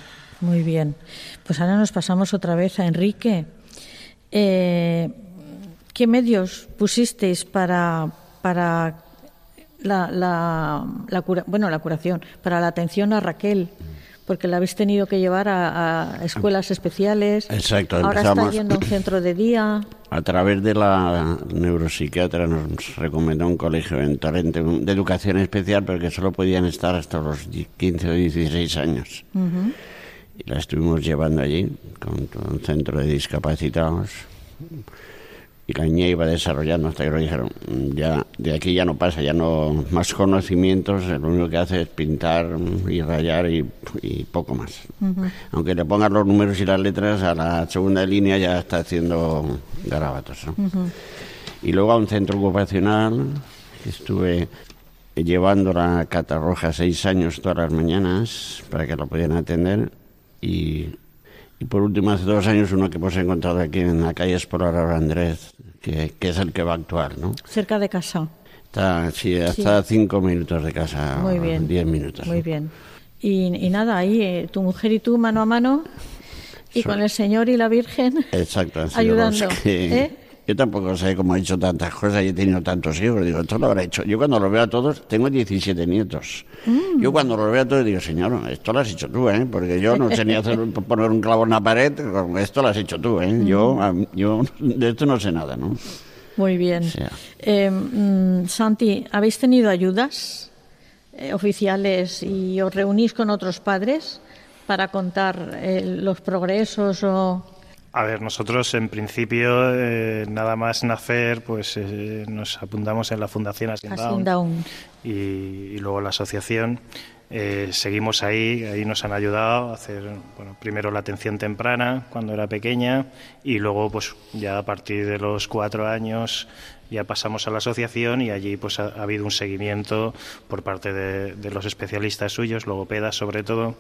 Speaker 1: muy bien. Pues ahora nos pasamos otra vez a Enrique. Eh, ¿Qué medios pusisteis para, para la, la, cura, bueno, la curación, para la atención a Raquel? Porque la habéis tenido que llevar a, escuelas especiales.
Speaker 5: Exacto.
Speaker 1: Ahora está yendo a un centro de día.
Speaker 5: A través de la neuropsiquiatra nos recomendó un colegio en Torrente de educación especial, pero que solo podían estar hasta los 15 o 16 años y la estuvimos llevando allí con un centro de discapacitados y la niña iba desarrollando hasta que lo dijeron ya de aquí ya no pasa ya no más conocimientos lo único que hace es pintar y rayar y, poco más aunque le pongas los números y las letras a la segunda línea ya está haciendo garabatos y luego a un centro ocupacional estuve llevando la Catarroja seis años todas las mañanas para que lo pudieran atender y, por último, hace dos años uno que hemos encontrado aquí en la calle Explorar Andrés, que, que, es el que va a actuar, ¿no?
Speaker 1: Cerca de casa.
Speaker 5: Está, sí, hasta cinco minutos de casa. Muy bien. Diez minutos.
Speaker 1: Muy bien. Y, nada, ahí eh, tu mujer y tú mano a mano y con el Señor y la Virgen
Speaker 5: Exacto,
Speaker 1: ayudando. ¿eh?
Speaker 5: Yo tampoco sé cómo he hecho tantas cosas y he tenido tantos hijos. Digo, esto lo habrá hecho. Yo cuando lo veo a todos, tengo 17 nietos. Mm. Yo cuando lo veo a todos digo, señor, esto lo has hecho tú, ¿eh? Porque yo no sé ni hacer, poner un clavo en la pared, esto lo has hecho tú, ¿eh? Yo, mm. yo de esto no sé nada, ¿no?
Speaker 1: Muy bien. Eh, mm, Santi, ¿habéis tenido ayudas eh, oficiales y os reunís con otros padres para contar eh, los progresos o
Speaker 3: a ver, nosotros en principio, eh, nada más nacer, pues eh, nos apuntamos en la Fundación Asindown, y, luego la asociación. Eh, seguimos ahí, ahí nos han ayudado a hacer, bueno, primero la atención temprana cuando era pequeña y luego, pues ya a partir de los cuatro años ya pasamos a la asociación y allí pues ha, habido un seguimiento por parte de, los especialistas suyos, logopedas sobre todo,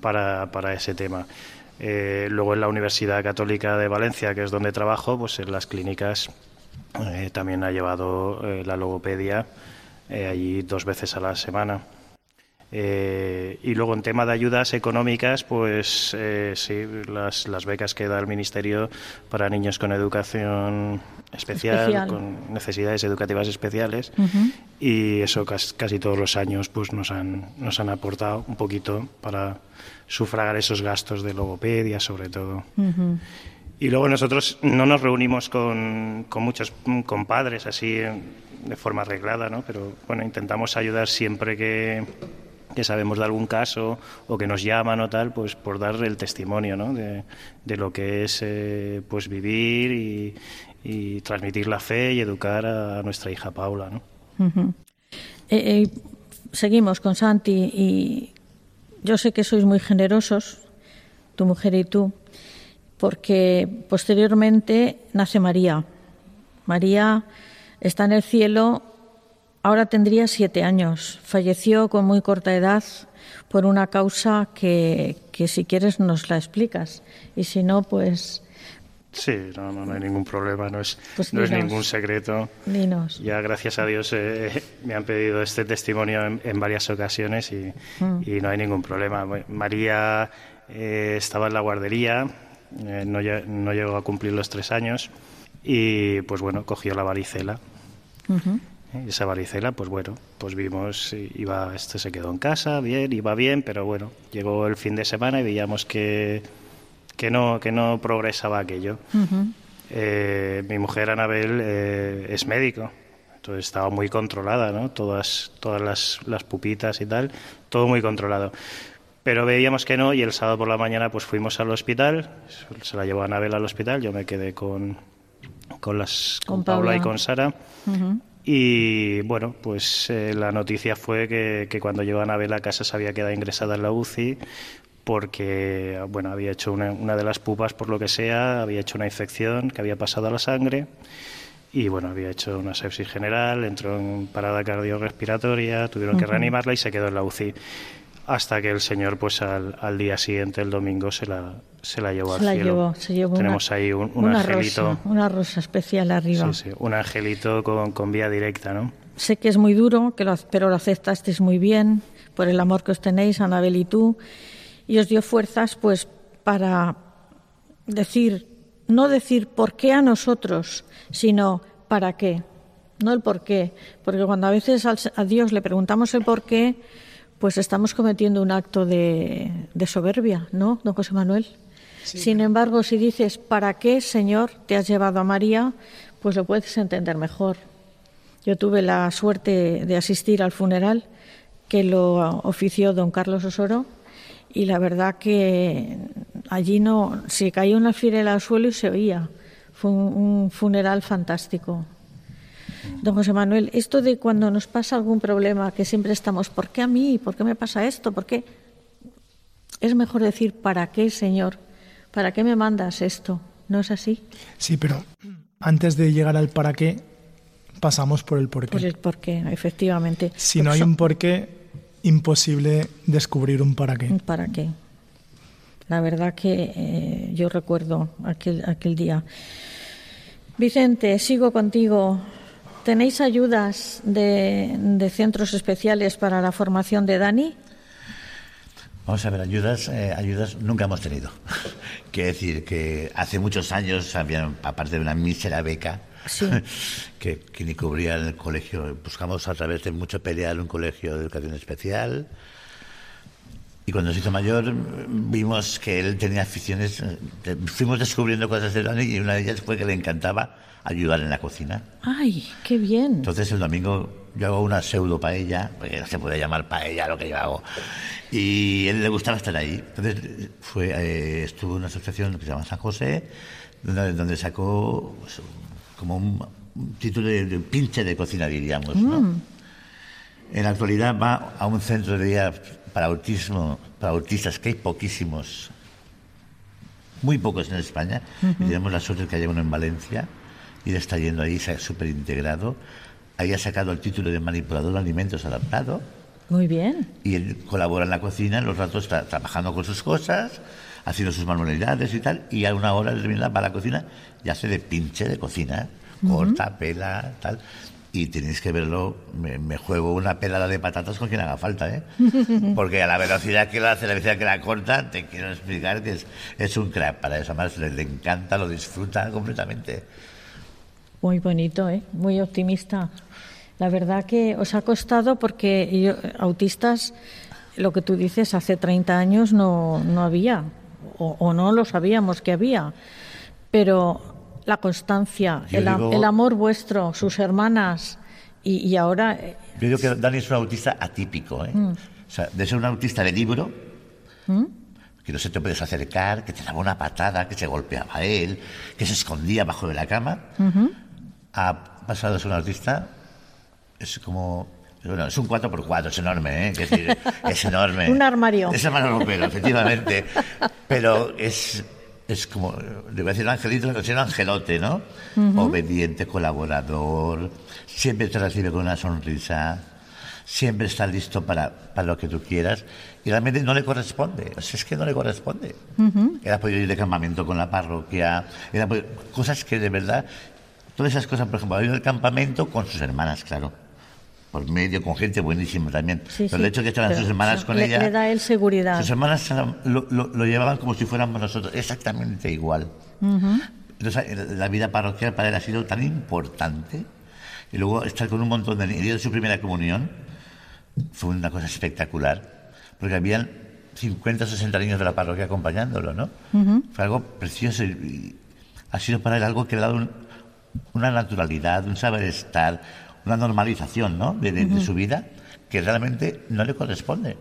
Speaker 3: para, para ese tema. Eh, luego en la Universidad Católica de Valencia, que es donde trabajo, pues en las clínicas eh, también ha llevado eh, la logopedia allí dos veces a la semana. Y luego en tema de ayudas económicas, pues sí, las, las, becas que da el Ministerio para niños con educación especial, con necesidades educativas especiales, y eso casi, casi, todos los años pues nos han, nos han aportado un poquito para sufragar esos gastos de logopedia, sobre todo. Y luego nosotros no nos reunimos con, con muchos compadres así de forma arreglada, ¿no? Pero bueno, intentamos ayudar siempre que, que sabemos de algún caso o que nos llaman o tal, pues por dar el testimonio, ¿no? De, de lo que es eh, pues vivir y, y, transmitir la fe y educar a nuestra hija Paula, ¿no?
Speaker 1: Eh, eh, seguimos con Santi y yo sé que sois muy generosos, tu mujer y tú, porque posteriormente nace María. María está en el cielo, ahora tendría siete años. Falleció con muy corta edad por una causa que, que si quieres nos la explicas. Y si no, pues
Speaker 3: Sí, no, no, hay ningún problema, no es,
Speaker 1: Pues
Speaker 3: no es ningún secreto.
Speaker 1: dinos.
Speaker 3: Ya gracias a Dios eh, me han pedido este testimonio en, en varias ocasiones y,
Speaker 1: Mm.
Speaker 3: y no hay ningún problema. María eh, estaba en la guardería, eh, no, lle- no llegó a cumplir los tres años y pues bueno, cogió la varicela. Y esa varicela, pues bueno, pues vimos, i- iba, este se quedó en casa, bien, iba bien, pero bueno, llegó el fin de semana y veíamos que, que, no, que no progresaba aquello. Eh, mi mujer Anabel eh, es médico, entonces estaba muy controlada, ¿no? Todas, todas las, las pupitas y tal, todo muy controlado. Pero veíamos que no y el sábado por la mañana pues fuimos al hospital, se la llevó Anabel al hospital, yo me quedé con, con, las, con,
Speaker 1: Con
Speaker 3: Paula y con Sara. Y bueno, pues eh, la noticia fue que, que cuando llegó Anabel a casa se había quedado ingresada en la UCI porque bueno, había hecho una, una de las pupas por lo que sea, había hecho una infección que había pasado a la sangre y bueno, había hecho una sepsis general, entró en parada cardiorrespiratoria, tuvieron que reanimarla y se quedó en la UCI hasta que el señor pues al, al día siguiente, el domingo, se la, se la llevó
Speaker 1: Se
Speaker 3: al
Speaker 1: la
Speaker 3: cielo.
Speaker 1: llevó, se llevó
Speaker 3: Tenemos
Speaker 1: una,
Speaker 3: ahí un, un
Speaker 1: una
Speaker 3: angelito.
Speaker 1: rosa, una rosa especial arriba.
Speaker 3: Sí, sí, un angelito con, con vía directa, ¿no?
Speaker 1: Sé que es muy duro, que lo, pero lo aceptasteis muy bien por el amor que os tenéis, Anabel y tú, y os dio fuerzas pues para decir, no decir por qué a nosotros, sino para qué, no el por qué, porque cuando a veces a Dios le preguntamos el por qué, pues estamos cometiendo un acto de, de soberbia, ¿no, don José Manuel? Sin embargo, si dices, ¿para qué, Señor, te has llevado a María? Pues lo puedes entender mejor. Yo tuve la suerte de asistir al funeral que lo ofició don Carlos Osoro y la verdad que allí no se cayó una alfiler al suelo y se oía. Fue un, un funeral fantástico. Don José Manuel, esto de cuando nos pasa algún problema, que siempre estamos, ¿por qué a mí? ¿Por qué me pasa esto? ¿Por qué? Es mejor decir, ¿para qué, Señor? ¿Para qué me mandas esto? ¿No es así?
Speaker 2: Sí, pero antes de llegar al para qué, pasamos por el por qué.
Speaker 1: Pues el por qué, efectivamente.
Speaker 2: Si no hay un por qué, imposible descubrir un para qué.
Speaker 1: ¿Para qué? La verdad que eh, yo recuerdo aquel, aquel día. Vicente, sigo contigo. ¿Tenéis ayudas de, de centros especiales para la formación de Dani?
Speaker 4: Vamos a ver, ayudas, eh, ayudas nunca hemos tenido. Quiere decir que hace muchos años había, aparte de una mísera beca,
Speaker 1: Sí.
Speaker 4: que, que ni cubría el colegio, buscamos a través de mucho pelear un colegio de educación especial. Y cuando se hizo mayor vimos que él tenía aficiones, eh, fuimos descubriendo cosas de Dani y una de ellas fue que le encantaba ayudar en la cocina.
Speaker 1: ¡Ay, qué bien!
Speaker 4: Entonces el domingo yo hago una pseudo paella, porque no se puede llamar paella lo que yo hago. Y a él le gustaba estar ahí. Entonces fue, eh, estuvo en una asociación que se llama San José, donde, donde sacó pues, como un, un título de, de pinche de cocina, diríamos. ¿no?
Speaker 1: Mm.
Speaker 4: En la actualidad va a un centro de día para autismo, para autistas, que hay poquísimos, muy pocos en España. Y tenemos la suerte de que haya uno en Valencia y él está yendo ahí, súper integrado. Ahí ha sacado el título de manipulador de alimentos adaptado
Speaker 1: Muy bien.
Speaker 4: y él colabora en la cocina, en los ratos está trabajando con sus cosas, haciendo sus manualidades y tal, y a una hora determinada va a la cocina y hace de pinche de cocina, corta, pela, tal. Y tenéis que verlo, me, me juego una pelada de patatas con quien haga falta, ¿eh? Porque a la velocidad que lo hace, la velocidad que la corta, te quiero explicar que es, es un crack para eso. Además, le, le encanta, lo disfruta completamente.
Speaker 1: Muy bonito, ¿eh? muy optimista. La verdad que os ha costado porque yo- autistas, lo que tú dices, hace 30 años no, no había, o, o no lo sabíamos que había. Pero la constancia, el, a-
Speaker 4: digo-
Speaker 1: el amor vuestro, sus hermanas, y, y ahora. eh,
Speaker 4: Yo digo que Dani es un autista atípico, ¿eh?
Speaker 1: Mm.
Speaker 4: O sea, de ser un autista de libro,
Speaker 1: ¿Mm?
Speaker 4: que no se te puedes acercar, que te daba una patada, que se golpeaba a él, que se escondía bajo de la cama. Ha pasado a ser un autista, es como... Bueno, es un 4x4, es enorme, ¿eh? Es, decir, es enorme.
Speaker 1: Un armario.
Speaker 4: Es armario ropero, efectivamente. Pero es, es como, le voy a decir angelito, es un angelote, ¿no? Obediente, colaborador, siempre te recibe con una sonrisa, siempre está listo para, para lo que tú quieras y realmente no le corresponde, o sea, es que no le corresponde. Era podido ir de campamento con la parroquia, era cosas que de verdad, todas esas cosas, por ejemplo, ha ido al campamento con sus hermanas, claro por medio, con gente buenísima también. Pero el hecho de que estaban sus hermanas con ella.
Speaker 1: Le da él seguridad.
Speaker 4: Sus hermanas lo, lo, llevaban como si fuéramos nosotros, exactamente igual. Entonces, la vida parroquial para él ha sido tan importante. Y luego estar con un montón de niños de su primera comunión fue una cosa espectacular. Porque habían 50 o 60 niños de la parroquia acompañándolo, ¿no? Fue algo precioso y, ha sido para él algo que le ha dado una naturalidad, un saber estar, una normalización ¿no? de, su vida que realmente no le corresponde.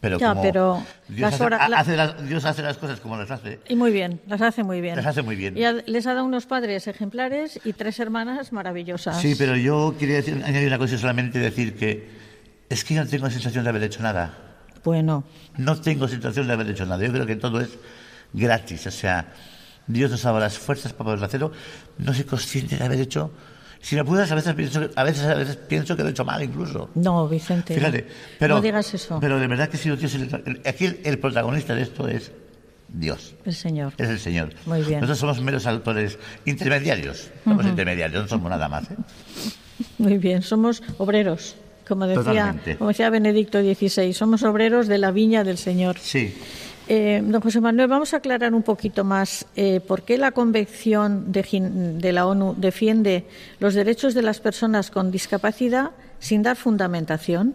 Speaker 4: Pero, como
Speaker 1: pero
Speaker 4: Dios, hace, las, Dios, hace, las, cosas como las hace.
Speaker 1: Y muy bien, las hace muy bien.
Speaker 4: Las hace muy bien.
Speaker 1: Y les ha dado unos padres ejemplares y tres hermanas maravillosas.
Speaker 4: Sí, pero yo quería decir, añadir una cosa, solamente decir que es que yo no tengo sensación de haber hecho nada.
Speaker 1: Bueno.
Speaker 4: No tengo sensación de haber hecho nada. Yo creo que todo es gratis. O sea, Dios nos dado las fuerzas para poder hacerlo. No soy consciente de haber hecho si me apuras, a veces pienso, a veces, a veces pienso que lo he hecho mal incluso.
Speaker 1: No, Vicente.
Speaker 4: Fíjate, pero,
Speaker 1: no digas eso.
Speaker 4: Pero de verdad que si Dios, aquí el, protagonista de esto es Dios.
Speaker 1: El Señor.
Speaker 4: Es el Señor.
Speaker 1: Muy bien.
Speaker 4: Nosotros somos meros autores intermediarios. Somos intermediarios, no somos nada más. ¿eh?
Speaker 1: Muy bien, somos obreros. Como decía, como decía Benedicto XVI, somos obreros de la viña del Señor.
Speaker 4: Sí.
Speaker 1: Eh, don José Manuel, vamos a aclarar un poquito más eh, por qué la Convención de, la ONU defiende los derechos de las personas con discapacidad sin dar fundamentación.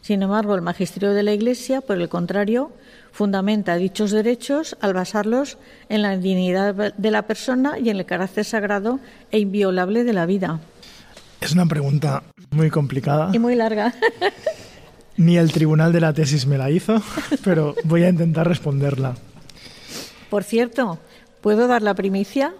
Speaker 1: Sin embargo, el magisterio de la Iglesia, por el contrario, fundamenta dichos derechos al basarlos en la dignidad de la persona y en el carácter sagrado e inviolable de la vida.
Speaker 2: Es una pregunta muy complicada.
Speaker 1: Y muy larga.
Speaker 2: Ni el tribunal de la tesis me la hizo, pero voy a intentar responderla.
Speaker 1: Por cierto, ¿puedo dar la primicia?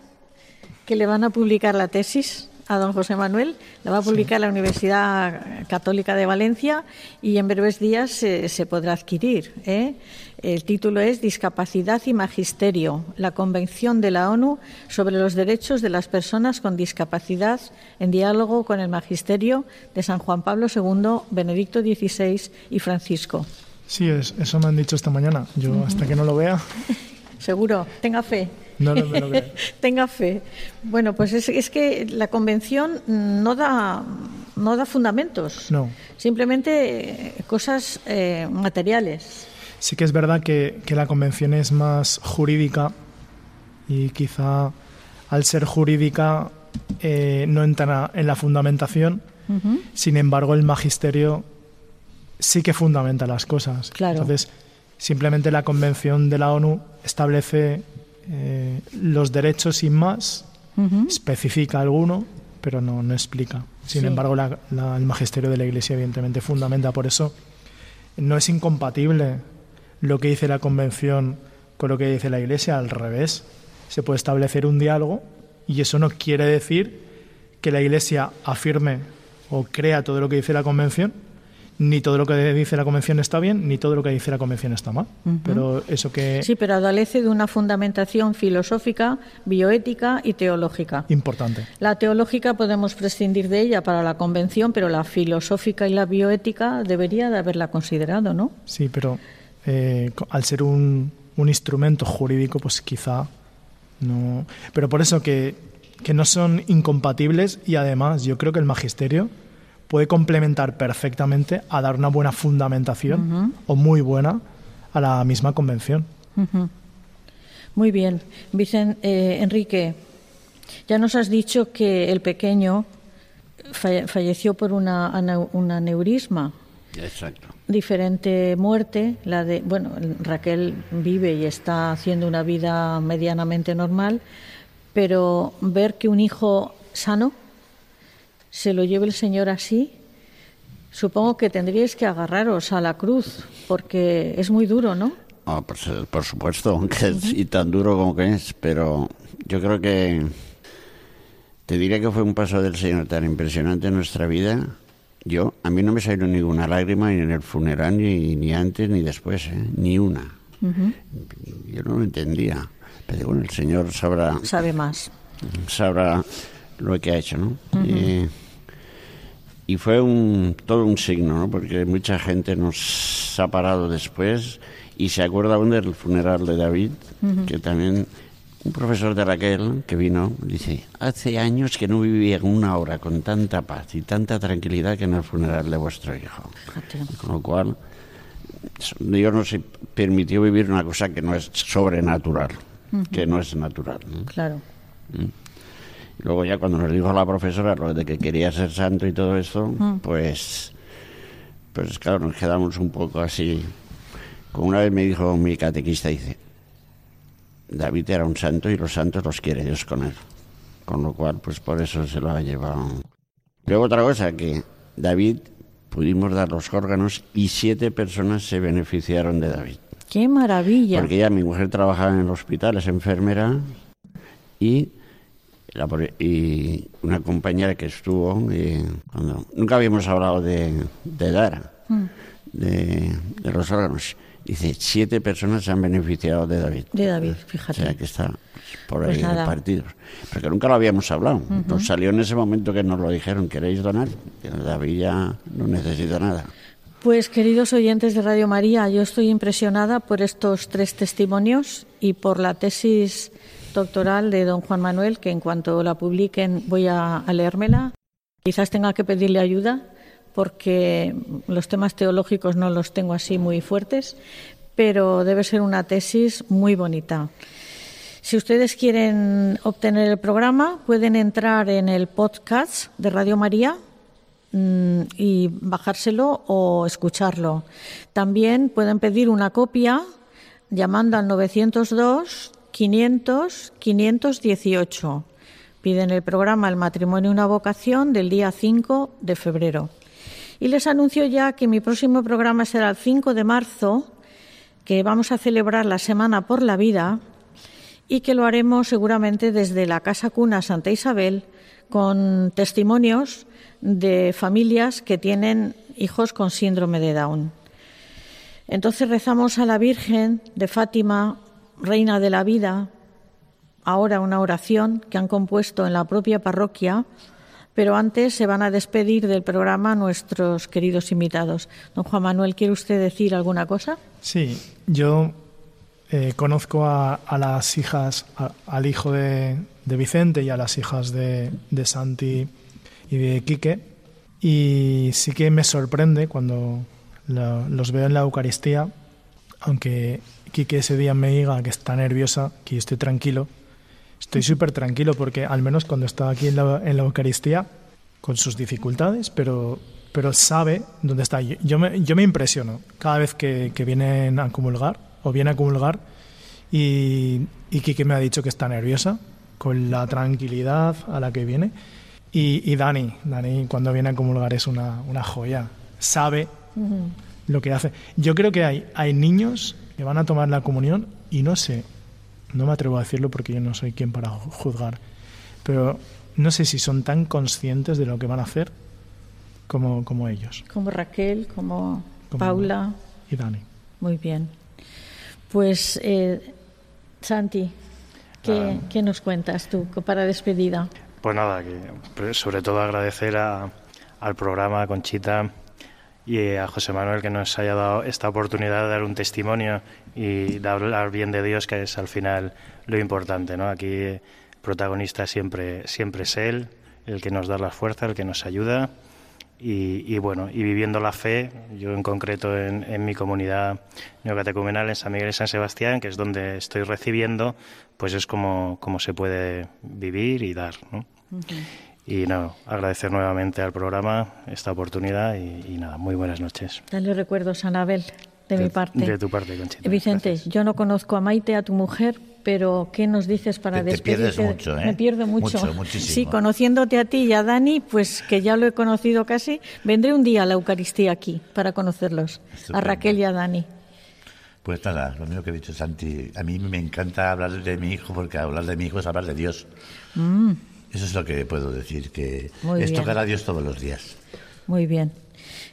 Speaker 1: Que le van a publicar la tesis a don José Manuel, la va a publicar la Universidad Católica de Valencia y en breves días se, podrá adquirir. ¿eh? El título es Discapacidad y Magisterio, la Convención de la ONU sobre los Derechos de las Personas con Discapacidad en diálogo con el Magisterio de San Juan Pablo II, Benedicto XVI y Francisco.
Speaker 2: Sí, eso me han dicho esta mañana. Yo hasta que no lo vea.
Speaker 1: Seguro, tenga fe.
Speaker 2: No, no me lo creo.
Speaker 1: Tenga fe. Bueno, pues es, que la convención no da, no da fundamentos.
Speaker 2: No.
Speaker 1: Simplemente eh, cosas eh, materiales.
Speaker 2: Sí que es verdad que, la convención es más jurídica y quizá al ser jurídica eh, no entra en la fundamentación. Sin embargo, el magisterio sí que fundamenta las cosas.
Speaker 1: Claro.
Speaker 2: Entonces, simplemente la convención de la ONU establece eh, los derechos sin más, especifica alguno, pero no, no explica. Sin embargo, el magisterio de la Iglesia evidentemente fundamenta. Por eso no es incompatible lo que dice la Convención con lo que dice la Iglesia, al revés. Se puede establecer un diálogo y eso no quiere decir que la Iglesia afirme o crea todo lo que dice la Convención, ni todo lo que dice la convención está bien, ni todo lo que dice la convención está mal. Pero eso que
Speaker 1: sí, pero adolece de una fundamentación filosófica, bioética y teológica.
Speaker 2: Importante.
Speaker 1: La teológica podemos prescindir de ella para la convención, pero la filosófica y la bioética debería de haberla considerado, ¿no?
Speaker 2: Sí, pero eh, al ser un, un instrumento jurídico, pues quizá no. Pero por eso que que no son incompatibles y además yo creo que el magisterio puede complementar perfectamente a dar una buena fundamentación o muy buena a la misma convención.
Speaker 1: Muy bien. Vicen, eh, Enrique, ya nos has dicho que el pequeño falleció por una, un aneurisma.
Speaker 5: Exacto.
Speaker 1: Diferente muerte, la de, bueno, Raquel vive y está haciendo una vida medianamente normal, pero ver que un hijo sano se lo lleve el Señor así, supongo que tendríais que agarraros a la cruz, porque es muy duro, ¿no?
Speaker 5: Ah, por, supuesto, aunque es y tan duro como que es, pero yo creo que te diría que fue un paso del Señor tan impresionante en nuestra vida. Yo, a mí no me salió ninguna lágrima ni en el funeral, ni, ni antes ni después, ¿eh? ni una. Yo no lo entendía. Pero bueno, el Señor sabrá,
Speaker 1: Sabe más.
Speaker 5: sabrá lo que ha hecho, ¿no? y, y fue un, todo un signo, ¿no? Porque mucha gente nos ha parado después y se acuerda aún del funeral de David, que también un profesor de Raquel que vino dice, hace años que no vivía una hora con tanta paz y tanta tranquilidad que en el funeral de vuestro hijo. Con lo cual, Dios nos permitió vivir una cosa que no es sobrenatural, que no es natural. ¿no?
Speaker 1: Claro.
Speaker 5: Y luego ya cuando nos dijo la profesora lo de que quería ser santo y todo eso, pues, pues claro, nos quedamos un poco así. Como una vez me dijo mi catequista, dice, David era un santo y los santos los quiere Dios con él. Con lo cual, pues por eso se lo ha llevado. Luego otra cosa, que David pudimos dar los órganos y siete personas se beneficiaron de David.
Speaker 1: ¡Qué maravilla!
Speaker 5: Porque ya mi mujer trabajaba en el hospital, es enfermera, y, y una compañera que estuvo, eh, cuando, nunca habíamos hablado de, de dar, de, de los órganos. Dice, siete personas se han beneficiado de David.
Speaker 1: De David,
Speaker 5: O
Speaker 1: fíjate.
Speaker 5: sea, que está por
Speaker 1: Pues
Speaker 5: ahí
Speaker 1: nada.
Speaker 5: partidos. Porque nunca lo habíamos hablado. Nos salió en ese momento que nos lo dijeron, ¿queréis donar? Que David ya no necesita nada.
Speaker 1: Pues queridos oyentes de Radio María, yo estoy impresionada por estos tres testimonios y por la tesis doctoral de don Juan Manuel, que en cuanto la publiquen voy a, a leérmela. Quizás tenga que pedirle ayuda porque los temas teológicos no los tengo así muy fuertes, pero debe ser una tesis muy bonita. Si ustedes quieren obtener el programa, pueden entrar en el podcast de Radio María mm, y bajárselo o escucharlo. También pueden pedir una copia llamando al 902 500 518. Piden el programa El matrimonio una vocación del día 5 de febrero. Y les anuncio ya que mi próximo programa será el 5 de marzo, que vamos a celebrar la Semana por la Vida y que lo haremos seguramente desde la Casa Cuna Santa Isabel con testimonios de familias que tienen hijos con síndrome de Down. Entonces rezamos a la Virgen de Fátima, Reina de la Vida, ahora una oración que han compuesto en la propia parroquia, pero antes se van a despedir del programa nuestros queridos invitados. Don Juan Manuel, ¿quiere usted decir alguna cosa?
Speaker 2: Sí, yo eh, conozco a, las hijas, a- al hijo de, Vicente y a las hijas de, Santi y de Quique, y sí que me sorprende cuando los veo en la Eucaristía, aunque Quique ese día me diga que está nerviosa, que yo estoy tranquilo, estoy súper tranquilo porque al menos cuando está aquí en la, en la Eucaristía, con sus dificultades, pero, pero sabe dónde está. Yo, me, yo me impresiono cada vez que, que vienen a comulgar o viene a comulgar y, y Quique me ha dicho que está nerviosa con la tranquilidad a la que viene. Y, y Dani, Dani cuando viene a comulgar es una, una joya. Sabe lo que hace. Yo creo que hay, hay niños que van a tomar la comunión y no sé, no me atrevo a decirlo porque yo no soy quien para ju- juzgar, pero no sé si son tan conscientes de lo que van a hacer como, como ellos
Speaker 1: Como Raquel, como,
Speaker 2: Como-
Speaker 1: Paula.
Speaker 2: y Dani.
Speaker 1: Muy bien. Pues, eh, Santi, ¿qué, qué nos cuentas tú para despedida?
Speaker 3: Pues nada, que pre- sobre todo agradecer a- al programa, Conchita y a José Manuel que nos haya dado esta oportunidad de dar un testimonio y de hablar bien de Dios, que es al final lo importante, ¿no? Aquí eh, protagonista siempre, siempre es Él, el que nos da la fuerza, el que nos ayuda y, bueno, y viviendo la fe, yo en concreto en, en mi comunidad neocatecumenal en San Miguel y San Sebastián, que es donde estoy recibiendo, pues es como, como se puede vivir y dar, ¿no? Y no, agradecer nuevamente al programa esta oportunidad y, y nada, muy buenas noches.
Speaker 1: Dale recuerdos a Anabel, de, mi parte.
Speaker 3: De tu parte, Conchita.
Speaker 1: Vicente,
Speaker 3: Gracias.
Speaker 1: yo no conozco a Maite, a tu mujer, pero ¿qué nos dices para
Speaker 4: Te- te
Speaker 1: despedirte?
Speaker 4: pierdes mucho, ¿eh?
Speaker 1: Me pierdo mucho.
Speaker 4: Mucho, muchísimo.
Speaker 1: Sí, conociéndote a ti y a Dani, pues que ya lo he conocido casi, vendré un día a la Eucaristía aquí para conocerlos, a. Raquel y a Dani.
Speaker 4: Pues nada, lo mismo que ha dicho Santi. A mí me encanta hablar de mi hijo porque hablar de mi hijo es hablar de Dios. Eso es lo que puedo decir, que.
Speaker 1: Muy
Speaker 4: es
Speaker 1: bien.
Speaker 4: tocar a Dios todos los días.
Speaker 1: Muy bien.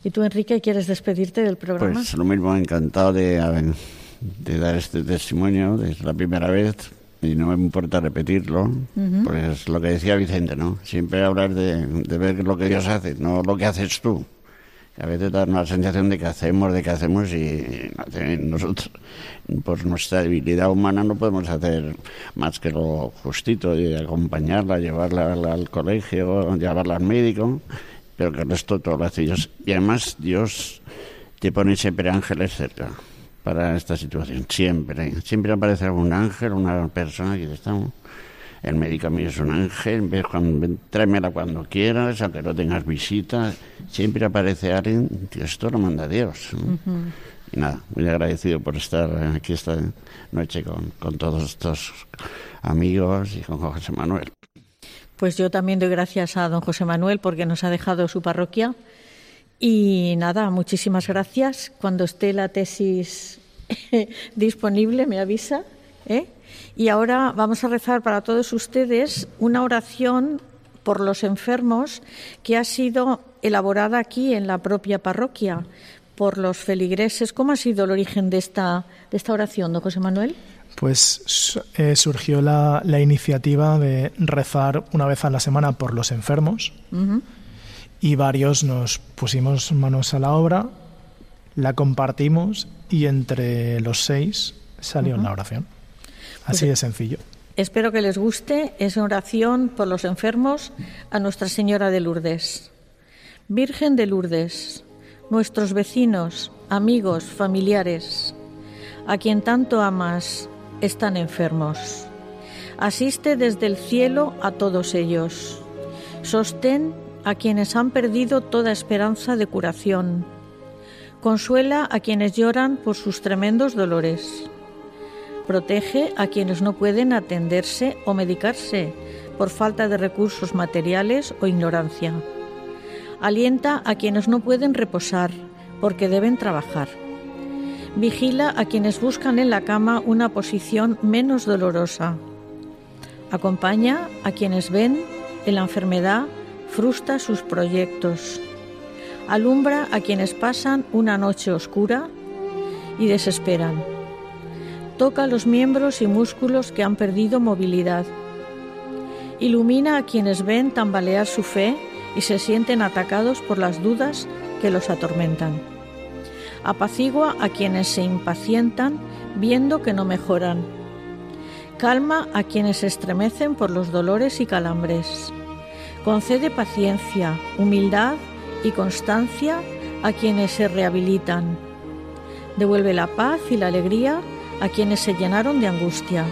Speaker 1: ¿Y tú, Enrique, quieres despedirte del programa?
Speaker 5: Pues lo mismo, encantado de, de dar este testimonio, es la primera vez, y no me importa repetirlo, pues es lo que decía Vicente, ¿no? Siempre hablar de, de ver lo que Dios hace, no lo que haces tú a veces da una sensación de que hacemos, de que hacemos y nosotros, por nuestra debilidad humana, no podemos hacer más que lo justito, de acompañarla, llevarla al, colegio, llevarla al médico, pero que el resto todo lo hace Dios. Y además Dios te pone siempre ángeles cerca para esta situación, siempre. Siempre aparece algún ángel, una persona que está el médico a mí es un ángel, cuando, tráemela cuando quieras, aunque no tengas visita, siempre aparece alguien, esto lo manda Dios. Y nada, muy agradecido por estar aquí esta noche con, con todos estos amigos y con José Manuel.
Speaker 1: Pues yo también doy gracias a don José Manuel porque nos ha dejado su parroquia. Y nada, muchísimas gracias. Cuando esté la tesis disponible, me avisa. ¿Eh? Y ahora vamos a rezar para todos ustedes una oración por los enfermos que ha sido elaborada aquí en la propia parroquia por los feligreses. ¿Cómo ha sido el origen de esta, de esta oración, don José Manuel?
Speaker 2: Pues eh, surgió la, la, iniciativa de rezar una vez a la semana por los enfermos y varios nos pusimos manos a la obra, la compartimos y entre los seis salió la oración. Así pues de sencillo.
Speaker 1: Espero que les guste. Es oración por los enfermos a Nuestra Señora de Lourdes. Virgen de Lourdes, nuestros vecinos, amigos, familiares, a quien tanto amas, están enfermos. Asiste desde el cielo a todos ellos. Sostén a quienes han perdido toda esperanza de curación. Consuela a quienes lloran por sus tremendos dolores Protege a quienes no pueden atenderse o medicarse por falta de recursos materiales o ignorancia. Alienta a quienes no pueden reposar porque deben trabajar. Vigila a quienes buscan en la cama una posición menos dolorosa. Acompaña a quienes ven en la enfermedad frustra sus proyectos. Alumbra a quienes pasan una noche oscura y desesperan toca los miembros y músculos que han perdido movilidad. Ilumina a quienes ven tambalear su fe y se sienten atacados por las dudas que los atormentan. Apacigua a quienes se impacientan viendo que no mejoran. Calma a quienes se estremecen por los dolores y calambres. Concede paciencia, humildad y constancia a quienes se rehabilitan. Devuelve la paz y la alegría a quienes se llenaron de angustia.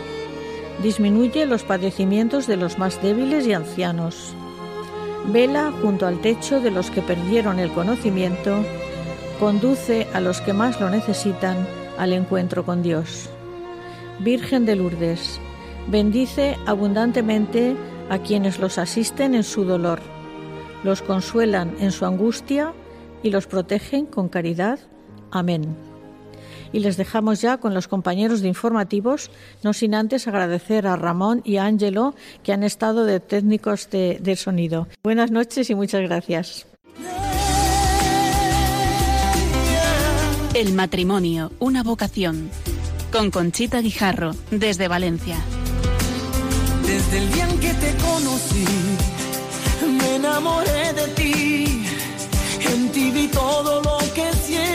Speaker 1: Disminuye los padecimientos de los más débiles y ancianos. Vela junto al techo de los que perdieron el conocimiento. Conduce a los que más lo necesitan al encuentro con Dios. Virgen de Lourdes, bendice abundantemente a quienes los asisten en su dolor, los consuelan en su angustia y los protegen con caridad. Amén y les dejamos ya con los compañeros de informativos, no sin antes agradecer a Ramón y a Ángelo que han estado de técnicos de, de sonido. Buenas noches y muchas gracias.
Speaker 7: El matrimonio, una vocación. Con Conchita Guijarro, desde Valencia.
Speaker 8: Desde el día en que te conocí, me enamoré de ti. En ti vi todo lo que siempre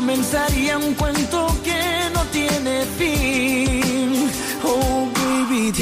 Speaker 8: comenzaría un cuento que no tiene fin. Oh, baby,